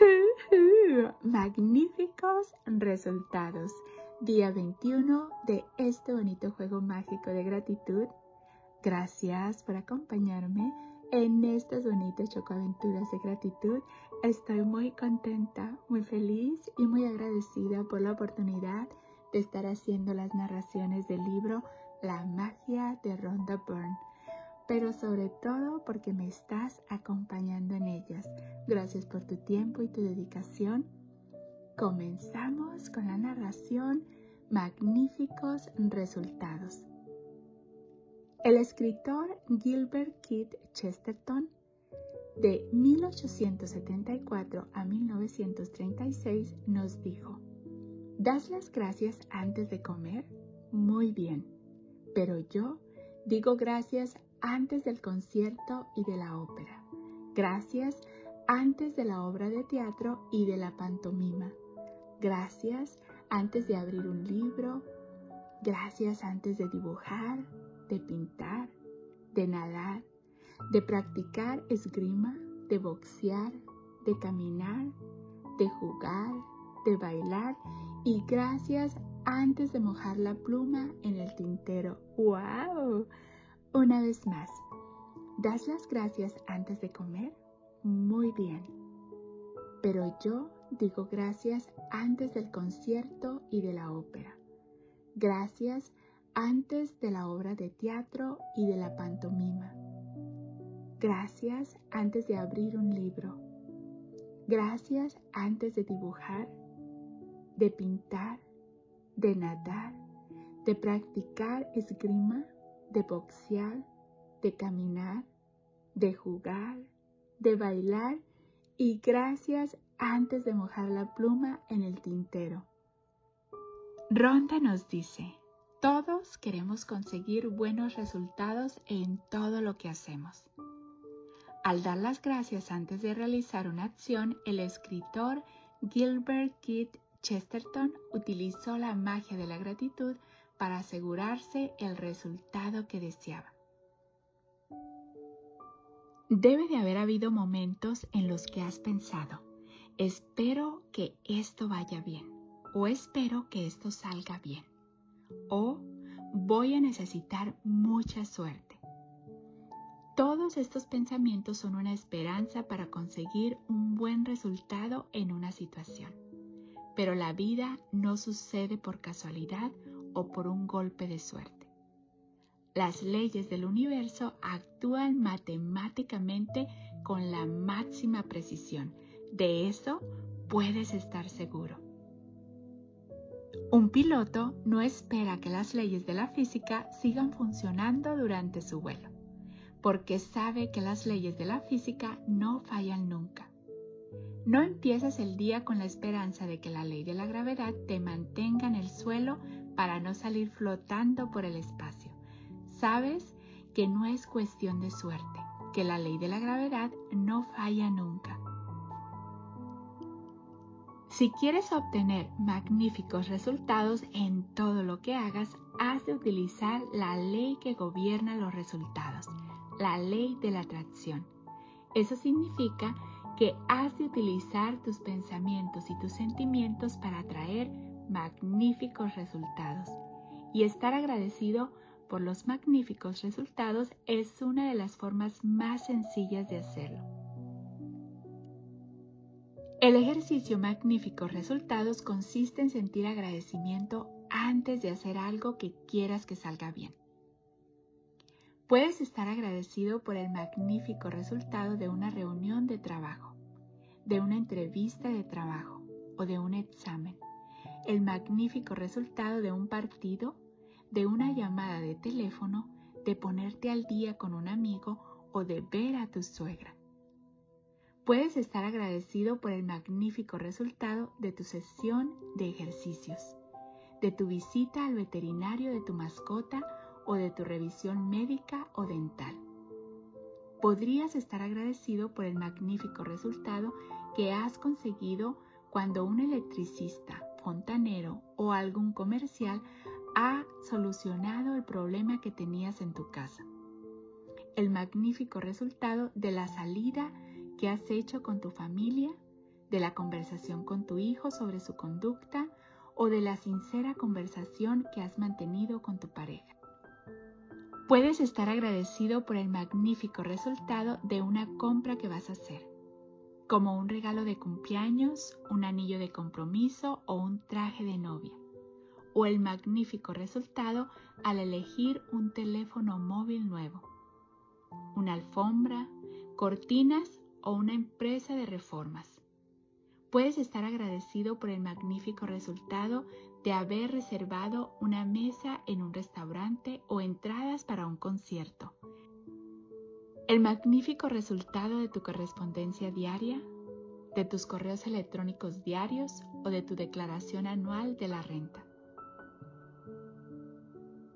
Magníficos resultados. Día 21 de este bonito juego mágico de gratitud. Gracias por acompañarme en estas bonitas chocoaventuras de gratitud. Estoy muy contenta, muy feliz y muy agradecida por la oportunidad de estar haciendo las narraciones del libro La magia de Rhonda Byrne pero sobre todo porque me estás acompañando en ellas. Gracias por tu tiempo y tu dedicación. Comenzamos con la narración Magníficos Resultados. El escritor Gilbert Keith Chesterton, de 1874 a 1936, nos dijo, ¿Das las gracias antes de comer? Muy bien, pero yo digo gracias antes del concierto y de la ópera. Gracias antes de la obra de teatro y de la pantomima. Gracias antes de abrir un libro. Gracias antes de dibujar, de pintar, de nadar, de practicar esgrima, de boxear, de caminar, de jugar, de bailar y gracias antes de mojar la pluma en el tintero. ¡Wow! Una vez más, ¿das las gracias antes de comer? Muy bien. Pero yo digo gracias antes del concierto y de la ópera. Gracias antes de la obra de teatro y de la pantomima. Gracias antes de abrir un libro. Gracias antes de dibujar, de pintar, de nadar, de practicar esgrima de boxear, de caminar, de jugar, de bailar y gracias antes de mojar la pluma en el tintero. Ronda nos dice, todos queremos conseguir buenos resultados en todo lo que hacemos. Al dar las gracias antes de realizar una acción, el escritor Gilbert Keith Chesterton utilizó la magia de la gratitud para asegurarse el resultado que deseaba. Debe de haber habido momentos en los que has pensado, espero que esto vaya bien, o espero que esto salga bien, o voy a necesitar mucha suerte. Todos estos pensamientos son una esperanza para conseguir un buen resultado en una situación. Pero la vida no sucede por casualidad o por un golpe de suerte. Las leyes del universo actúan matemáticamente con la máxima precisión. De eso puedes estar seguro. Un piloto no espera que las leyes de la física sigan funcionando durante su vuelo, porque sabe que las leyes de la física no fallan nunca. No empiezas el día con la esperanza de que la ley de la gravedad te mantenga en el suelo para no salir flotando por el espacio. Sabes que no es cuestión de suerte, que la ley de la gravedad no falla nunca. Si quieres obtener magníficos resultados en todo lo que hagas, has de utilizar la ley que gobierna los resultados, la ley de la atracción. Eso significa que has de utilizar tus pensamientos y tus sentimientos para atraer magníficos resultados. Y estar agradecido por los magníficos resultados es una de las formas más sencillas de hacerlo. El ejercicio magníficos resultados consiste en sentir agradecimiento antes de hacer algo que quieras que salga bien. Puedes estar agradecido por el magnífico resultado de una reunión de trabajo, de una entrevista de trabajo o de un examen, el magnífico resultado de un partido, de una llamada de teléfono, de ponerte al día con un amigo o de ver a tu suegra. Puedes estar agradecido por el magnífico resultado de tu sesión de ejercicios, de tu visita al veterinario de tu mascota o de tu revisión médica o dental. Podrías estar agradecido por el magnífico resultado que has conseguido cuando un electricista, fontanero o algún comercial ha solucionado el problema que tenías en tu casa. El magnífico resultado de la salida que has hecho con tu familia, de la conversación con tu hijo sobre su conducta o de la sincera conversación que has mantenido con tu pareja. Puedes estar agradecido por el magnífico resultado de una compra que vas a hacer, como un regalo de cumpleaños, un anillo de compromiso o un traje de novia, o el magnífico resultado al elegir un teléfono móvil nuevo, una alfombra, cortinas o una empresa de reformas. Puedes estar agradecido por el magnífico resultado de haber reservado una mesa en un restaurante o entradas para un concierto. El magnífico resultado de tu correspondencia diaria, de tus correos electrónicos diarios o de tu declaración anual de la renta.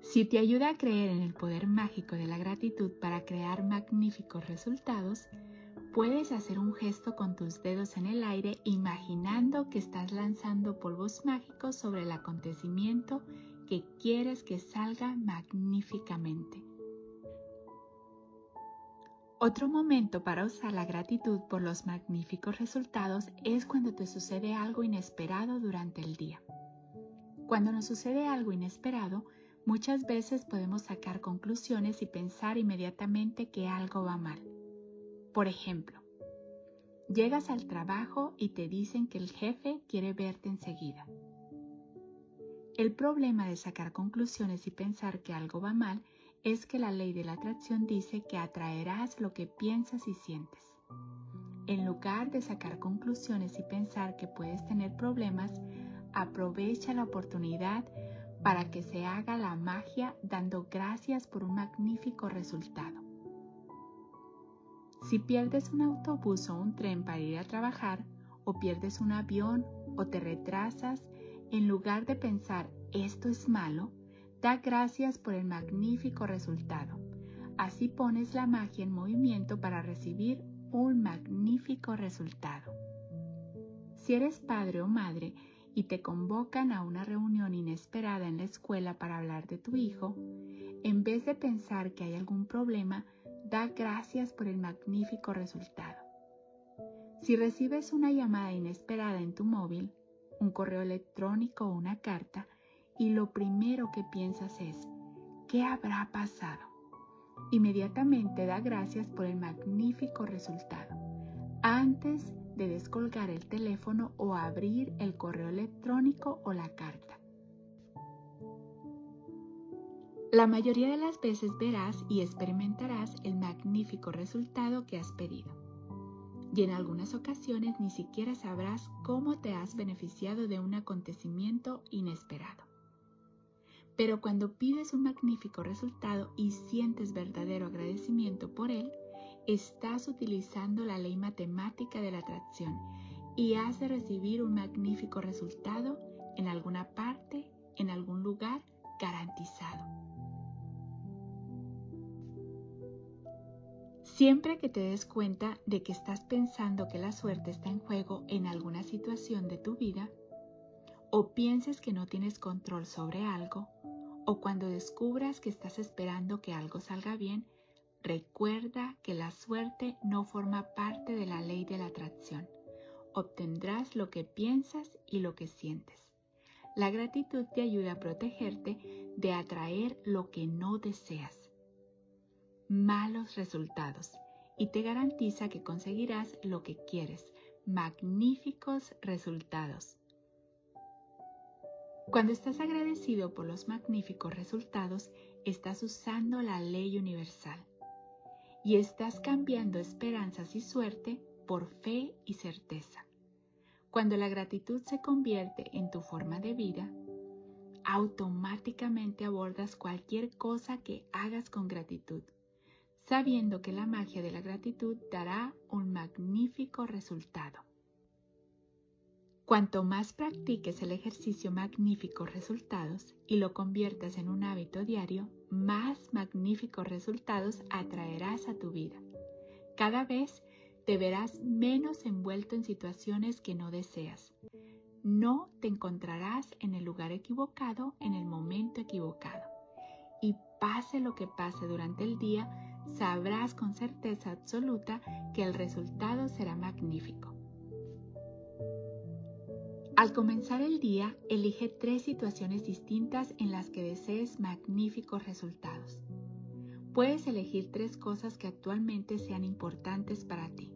Si te ayuda a creer en el poder mágico de la gratitud para crear magníficos resultados, Puedes hacer un gesto con tus dedos en el aire imaginando que estás lanzando polvos mágicos sobre el acontecimiento que quieres que salga magníficamente. Otro momento para usar la gratitud por los magníficos resultados es cuando te sucede algo inesperado durante el día. Cuando nos sucede algo inesperado, muchas veces podemos sacar conclusiones y pensar inmediatamente que algo va mal. Por ejemplo, llegas al trabajo y te dicen que el jefe quiere verte enseguida. El problema de sacar conclusiones y pensar que algo va mal es que la ley de la atracción dice que atraerás lo que piensas y sientes. En lugar de sacar conclusiones y pensar que puedes tener problemas, aprovecha la oportunidad para que se haga la magia dando gracias por un magnífico resultado. Si pierdes un autobús o un tren para ir a trabajar, o pierdes un avión o te retrasas, en lugar de pensar esto es malo, da gracias por el magnífico resultado. Así pones la magia en movimiento para recibir un magnífico resultado. Si eres padre o madre y te convocan a una reunión inesperada en la escuela para hablar de tu hijo, en vez de pensar que hay algún problema, da gracias por el magnífico resultado. Si recibes una llamada inesperada en tu móvil, un correo electrónico o una carta, y lo primero que piensas es, ¿qué habrá pasado? Inmediatamente da gracias por el magnífico resultado, antes de descolgar el teléfono o abrir el correo electrónico o la carta. La mayoría de las veces verás y experimentarás el magnífico resultado que has pedido. Y en algunas ocasiones ni siquiera sabrás cómo te has beneficiado de un acontecimiento inesperado. Pero cuando pides un magnífico resultado y sientes verdadero agradecimiento por él, estás utilizando la ley matemática de la atracción y has de recibir un magnífico resultado en alguna parte, en algún lugar garantizado. Siempre que te des cuenta de que estás pensando que la suerte está en juego en alguna situación de tu vida, o pienses que no tienes control sobre algo, o cuando descubras que estás esperando que algo salga bien, recuerda que la suerte no forma parte de la ley de la atracción. Obtendrás lo que piensas y lo que sientes. La gratitud te ayuda a protegerte de atraer lo que no deseas malos resultados y te garantiza que conseguirás lo que quieres, magníficos resultados. Cuando estás agradecido por los magníficos resultados, estás usando la ley universal y estás cambiando esperanzas y suerte por fe y certeza. Cuando la gratitud se convierte en tu forma de vida, automáticamente abordas cualquier cosa que hagas con gratitud sabiendo que la magia de la gratitud dará un magnífico resultado. Cuanto más practiques el ejercicio magníficos resultados y lo conviertas en un hábito diario, más magníficos resultados atraerás a tu vida. Cada vez te verás menos envuelto en situaciones que no deseas. No te encontrarás en el lugar equivocado en el momento equivocado. Y pase lo que pase durante el día, sabrás con certeza absoluta que el resultado será magnífico. Al comenzar el día, elige tres situaciones distintas en las que desees magníficos resultados. Puedes elegir tres cosas que actualmente sean importantes para ti,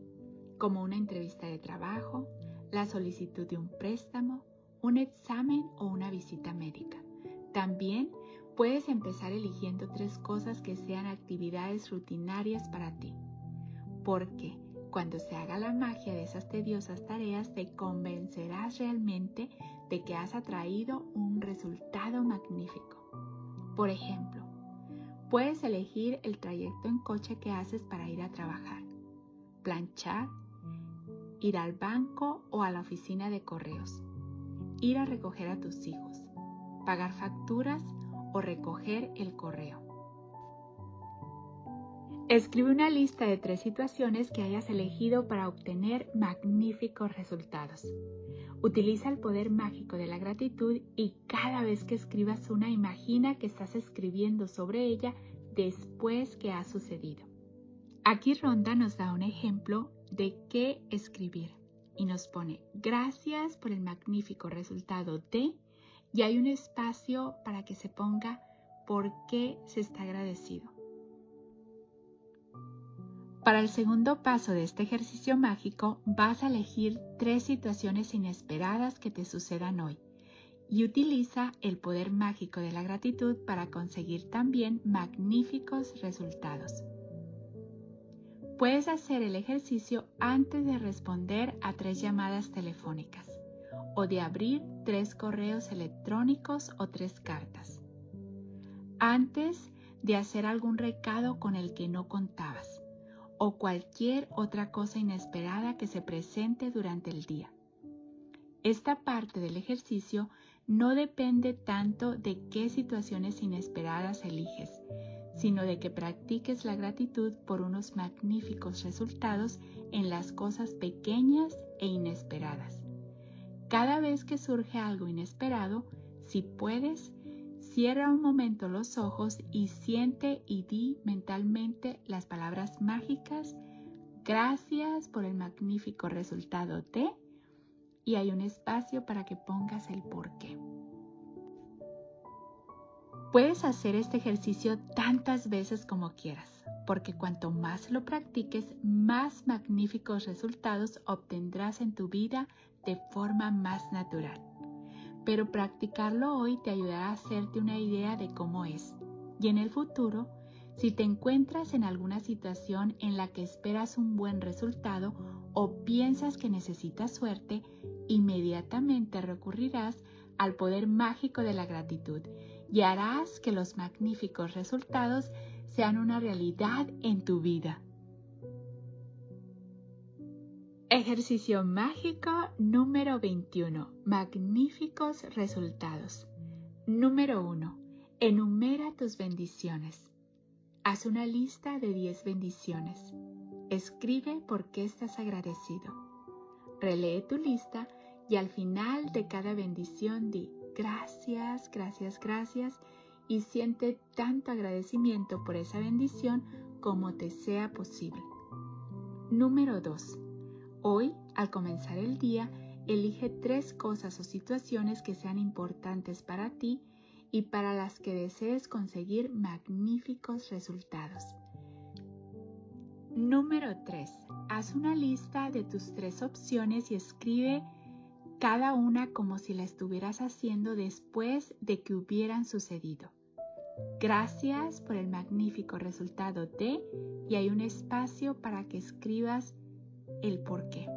como una entrevista de trabajo, la solicitud de un préstamo, un examen o una visita médica. También puedes empezar eligiendo tres cosas que sean actividades rutinarias para ti, porque cuando se haga la magia de esas tediosas tareas, te convencerás realmente de que has atraído un resultado magnífico. Por ejemplo, puedes elegir el trayecto en coche que haces para ir a trabajar, planchar, ir al banco o a la oficina de correos, ir a recoger a tus hijos, pagar facturas o recoger el correo. Escribe una lista de tres situaciones que hayas elegido para obtener magníficos resultados. Utiliza el poder mágico de la gratitud y cada vez que escribas una imagina que estás escribiendo sobre ella después que ha sucedido. Aquí Ronda nos da un ejemplo de qué escribir y nos pone gracias por el magnífico resultado de y hay un espacio para que se ponga por qué se está agradecido. Para el segundo paso de este ejercicio mágico vas a elegir tres situaciones inesperadas que te sucedan hoy y utiliza el poder mágico de la gratitud para conseguir también magníficos resultados. Puedes hacer el ejercicio antes de responder a tres llamadas telefónicas o de abrir tres correos electrónicos o tres cartas. Antes de hacer algún recado con el que no contabas o cualquier otra cosa inesperada que se presente durante el día. Esta parte del ejercicio no depende tanto de qué situaciones inesperadas eliges, sino de que practiques la gratitud por unos magníficos resultados en las cosas pequeñas e inesperadas. Cada vez que surge algo inesperado, si puedes, Cierra un momento los ojos y siente y di mentalmente las palabras mágicas. Gracias por el magnífico resultado de y hay un espacio para que pongas el por qué. Puedes hacer este ejercicio tantas veces como quieras, porque cuanto más lo practiques, más magníficos resultados obtendrás en tu vida de forma más natural pero practicarlo hoy te ayudará a hacerte una idea de cómo es. Y en el futuro, si te encuentras en alguna situación en la que esperas un buen resultado o piensas que necesitas suerte, inmediatamente recurrirás al poder mágico de la gratitud y harás que los magníficos resultados sean una realidad en tu vida. Ejercicio mágico número 21. Magníficos resultados. Número 1. Enumera tus bendiciones. Haz una lista de 10 bendiciones. Escribe por qué estás agradecido. Relee tu lista y al final de cada bendición di gracias, gracias, gracias y siente tanto agradecimiento por esa bendición como te sea posible. Número 2 Hoy, al comenzar el día, elige tres cosas o situaciones que sean importantes para ti y para las que desees conseguir magníficos resultados. Número 3. Haz una lista de tus tres opciones y escribe cada una como si la estuvieras haciendo después de que hubieran sucedido. Gracias por el magnífico resultado de y hay un espacio para que escribas el por qué.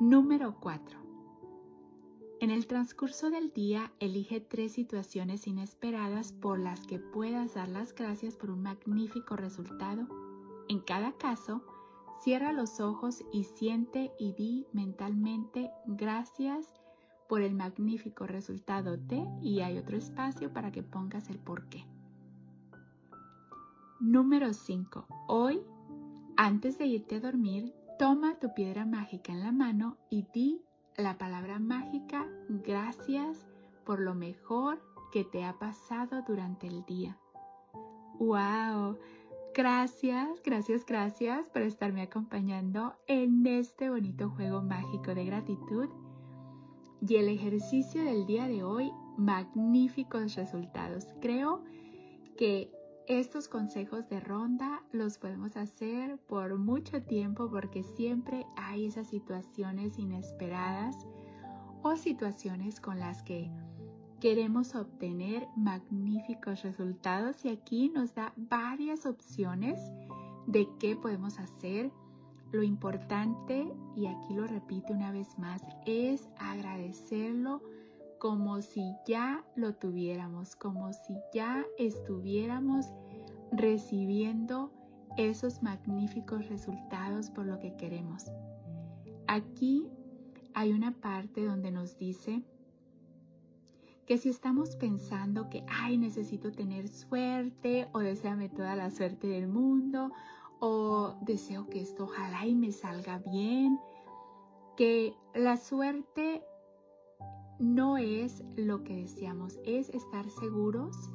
Número 4. En el transcurso del día, elige tres situaciones inesperadas por las que puedas dar las gracias por un magnífico resultado. En cada caso, cierra los ojos y siente y di mentalmente gracias por el magnífico resultado de y hay otro espacio para que pongas el por qué. Número 5. Hoy antes de irte a dormir, toma tu piedra mágica en la mano y di la palabra mágica gracias por lo mejor que te ha pasado durante el día. ¡Wow! gracias, gracias, gracias por estarme acompañando en este bonito juego mágico de gratitud. Y el ejercicio del día de hoy, magníficos resultados. Creo que estos consejos de ronda los podemos hacer por mucho tiempo porque siempre hay esas situaciones inesperadas o situaciones con las que queremos obtener magníficos resultados y aquí nos da varias opciones de qué podemos hacer. Lo importante, y aquí lo repito una vez más, es agradecerlo como si ya lo tuviéramos, como si ya estuviéramos recibiendo esos magníficos resultados por lo que queremos. Aquí hay una parte donde nos dice que si estamos pensando que, ay, necesito tener suerte o deseame toda la suerte del mundo o deseo que esto ojalá y me salga bien, que la suerte no es lo que deseamos, es estar seguros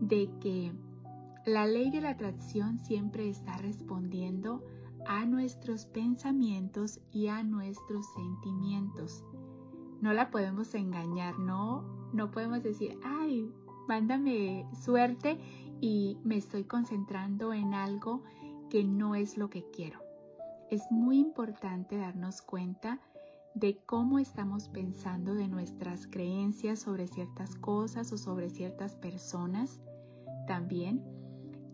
de que la ley de la atracción siempre está respondiendo a nuestros pensamientos y a nuestros sentimientos. No la podemos engañar, no, no podemos decir, ay, mándame suerte y me estoy concentrando en algo que no es lo que quiero. Es muy importante darnos cuenta de cómo estamos pensando de nuestras creencias sobre ciertas cosas o sobre ciertas personas también,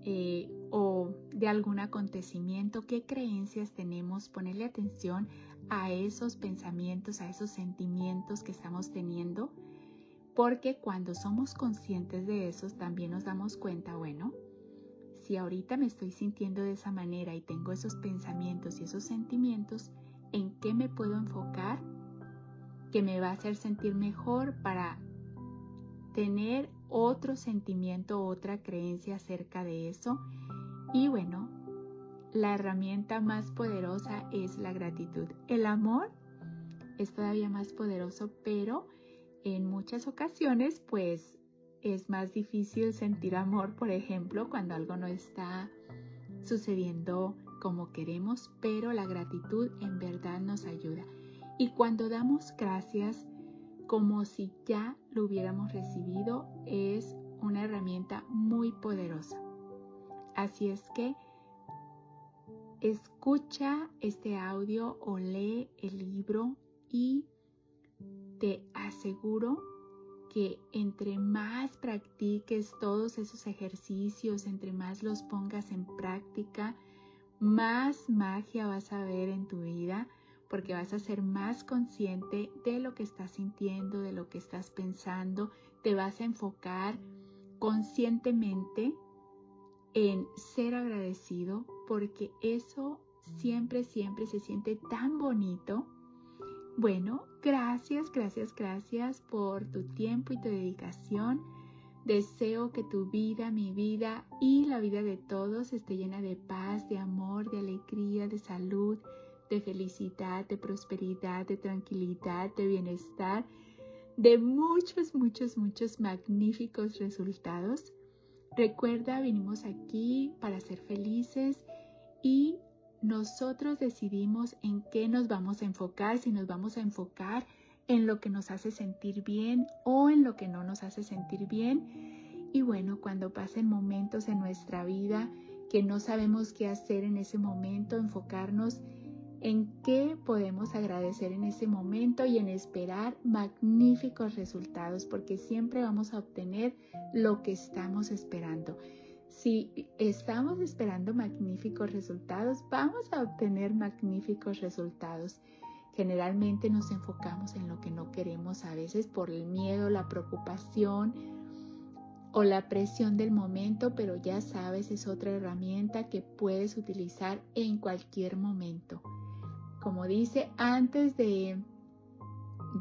eh, o de algún acontecimiento, qué creencias tenemos, ponerle atención a esos pensamientos, a esos sentimientos que estamos teniendo porque cuando somos conscientes de eso, también nos damos cuenta, bueno, si ahorita me estoy sintiendo de esa manera y tengo esos pensamientos y esos sentimientos, ¿en qué me puedo enfocar que me va a hacer sentir mejor para tener otro sentimiento, otra creencia acerca de eso? Y bueno, la herramienta más poderosa es la gratitud. El amor es todavía más poderoso, pero en muchas ocasiones, pues es más difícil sentir amor, por ejemplo, cuando algo no está sucediendo como queremos, pero la gratitud en verdad nos ayuda. Y cuando damos gracias como si ya lo hubiéramos recibido, es una herramienta muy poderosa. Así es que escucha este audio o lee el libro y te aseguro que entre más practiques todos esos ejercicios, entre más los pongas en práctica, más magia vas a ver en tu vida porque vas a ser más consciente de lo que estás sintiendo, de lo que estás pensando, te vas a enfocar conscientemente en ser agradecido porque eso siempre, siempre se siente tan bonito bueno, gracias, gracias, gracias por tu tiempo y tu dedicación. Deseo que tu vida, mi vida y la vida de todos esté llena de paz, de amor, de alegría, de salud, de felicidad, de prosperidad, de tranquilidad, de bienestar, de muchos, muchos, muchos magníficos resultados. Recuerda, vinimos aquí para ser felices y nosotros decidimos en qué nos vamos a enfocar, si nos vamos a enfocar en lo que nos hace sentir bien o en lo que no nos hace sentir bien. Y bueno, cuando pasen momentos en nuestra vida que no sabemos qué hacer en ese momento, enfocarnos en qué podemos agradecer en ese momento y en esperar magníficos resultados, porque siempre vamos a obtener lo que estamos esperando. Si estamos esperando magníficos resultados, vamos a obtener magníficos resultados. Generalmente nos enfocamos en lo que no queremos a veces por el miedo, la preocupación o la presión del momento, pero ya sabes, es otra herramienta que puedes utilizar en cualquier momento. Como dice, antes de,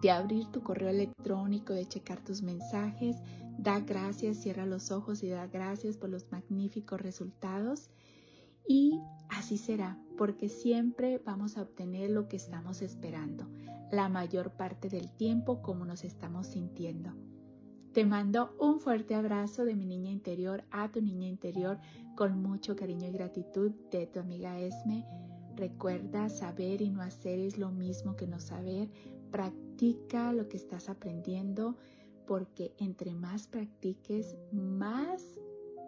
de abrir tu correo electrónico, de checar tus mensajes, Da gracias, cierra los ojos y da gracias por los magníficos resultados. Y así será, porque siempre vamos a obtener lo que estamos esperando, la mayor parte del tiempo como nos estamos sintiendo. Te mando un fuerte abrazo de mi niña interior a tu niña interior con mucho cariño y gratitud de tu amiga Esme. Recuerda, saber y no hacer es lo mismo que no saber. Practica lo que estás aprendiendo porque entre más practiques, más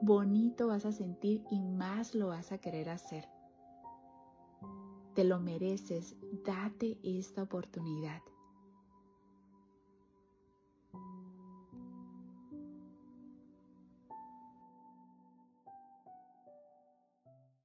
bonito vas a sentir y más lo vas a querer hacer. Te lo mereces, date esta oportunidad.